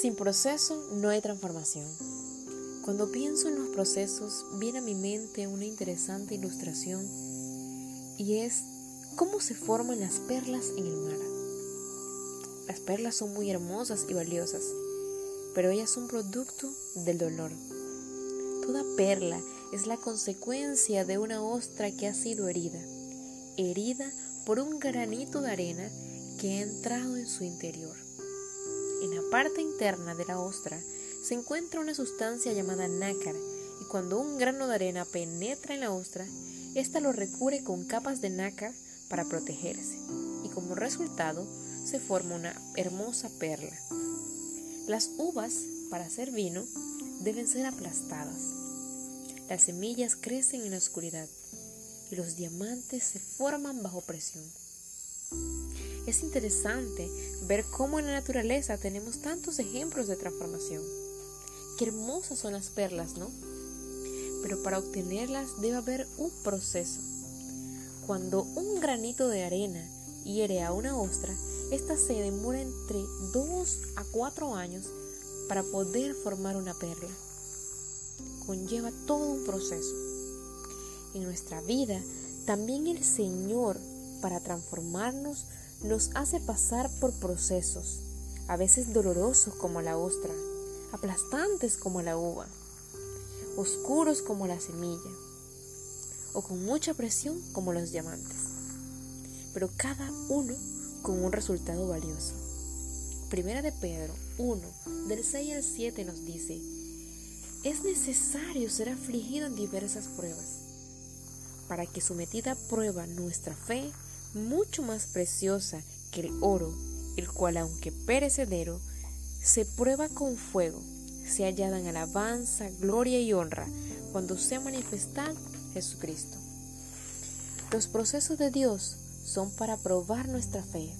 Sin proceso no hay transformación. Cuando pienso en los procesos, viene a mi mente una interesante ilustración y es cómo se forman las perlas en el mar. Las perlas son muy hermosas y valiosas, pero ellas son producto del dolor. Toda perla es la consecuencia de una ostra que ha sido herida, herida por un granito de arena que ha entrado en su interior. En la parte interna de la ostra se encuentra una sustancia llamada nácar y cuando un grano de arena penetra en la ostra, ésta lo recubre con capas de nácar para protegerse y como resultado se forma una hermosa perla. Las uvas, para hacer vino, deben ser aplastadas. Las semillas crecen en la oscuridad y los diamantes se forman bajo presión. Es interesante ver cómo en la naturaleza tenemos tantos ejemplos de transformación. Qué hermosas son las perlas, ¿no? Pero para obtenerlas debe haber un proceso. Cuando un granito de arena hiere a una ostra, esta se demora entre 2 a 4 años para poder formar una perla. Conlleva todo un proceso. En nuestra vida, también el Señor, para transformarnos, nos hace pasar por procesos, a veces dolorosos como la ostra, aplastantes como la uva, oscuros como la semilla, o con mucha presión como los diamantes, pero cada uno con un resultado valioso. Primera de Pedro 1, del 6 al 7 nos dice, es necesario ser afligido en diversas pruebas, para que sometida a prueba nuestra fe, mucho más preciosa que el oro, el cual aunque perecedero, se prueba con fuego, se hallada en alabanza, gloria y honra cuando sea manifestado Jesucristo. Los procesos de Dios son para probar nuestra fe,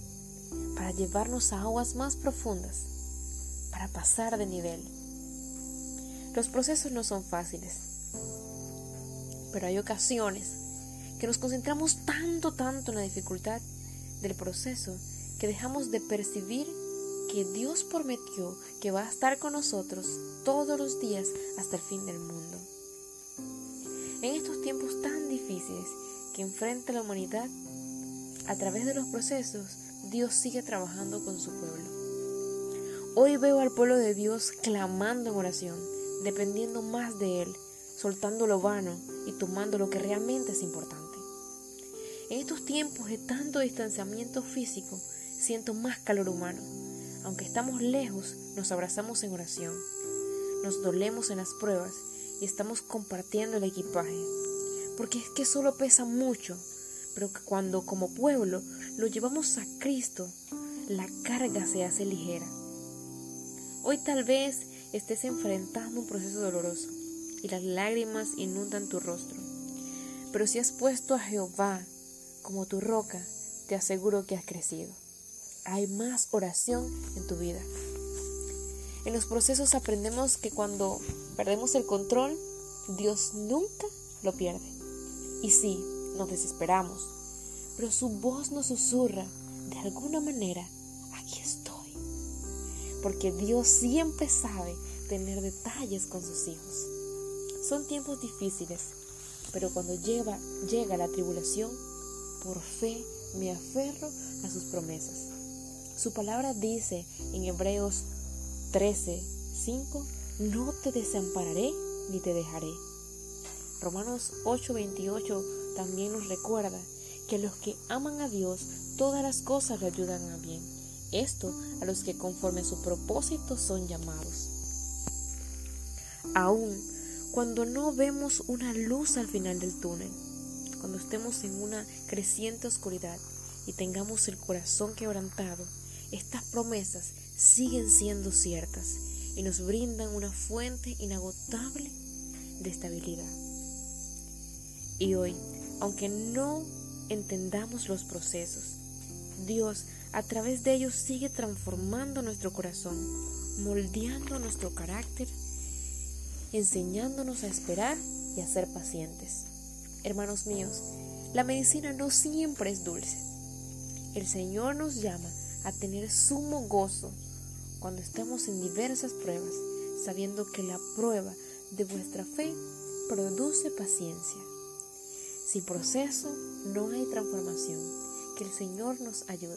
para llevarnos a aguas más profundas, para pasar de nivel. Los procesos no son fáciles, pero hay ocasiones que nos concentramos tanto, tanto en la dificultad del proceso que dejamos de percibir que Dios prometió que va a estar con nosotros todos los días hasta el fin del mundo. En estos tiempos tan difíciles que enfrenta la humanidad, a través de los procesos, Dios sigue trabajando con su pueblo. Hoy veo al pueblo de Dios clamando en oración, dependiendo más de Él, soltando lo vano y tomando lo que realmente es importante. En estos tiempos de tanto distanciamiento físico, siento más calor humano. Aunque estamos lejos, nos abrazamos en oración, nos dolemos en las pruebas y estamos compartiendo el equipaje. Porque es que solo pesa mucho, pero cuando como pueblo lo llevamos a Cristo, la carga se hace ligera. Hoy tal vez estés enfrentando un proceso doloroso y las lágrimas inundan tu rostro. Pero si has puesto a Jehová como tu roca, te aseguro que has crecido. Hay más oración en tu vida. En los procesos aprendemos que cuando perdemos el control, Dios nunca lo pierde. Y sí, nos desesperamos, pero su voz nos susurra de alguna manera, aquí estoy. Porque Dios siempre sabe tener detalles con sus hijos. Son tiempos difíciles, pero cuando llega, llega la tribulación, por fe me aferro a sus promesas. Su palabra dice en Hebreos 13, 5, no te desampararé ni te dejaré. Romanos 8, 28 también nos recuerda que los que aman a Dios todas las cosas le ayudan a bien. Esto a los que conforme a su propósito son llamados. Aún cuando no vemos una luz al final del túnel, cuando estemos en una creciente oscuridad y tengamos el corazón quebrantado, estas promesas siguen siendo ciertas y nos brindan una fuente inagotable de estabilidad. Y hoy, aunque no entendamos los procesos, Dios a través de ellos sigue transformando nuestro corazón, moldeando nuestro carácter, enseñándonos a esperar y a ser pacientes. Hermanos míos, la medicina no siempre es dulce. El Señor nos llama a tener sumo gozo cuando estamos en diversas pruebas, sabiendo que la prueba de vuestra fe produce paciencia. Sin proceso no hay transformación. Que el Señor nos ayude.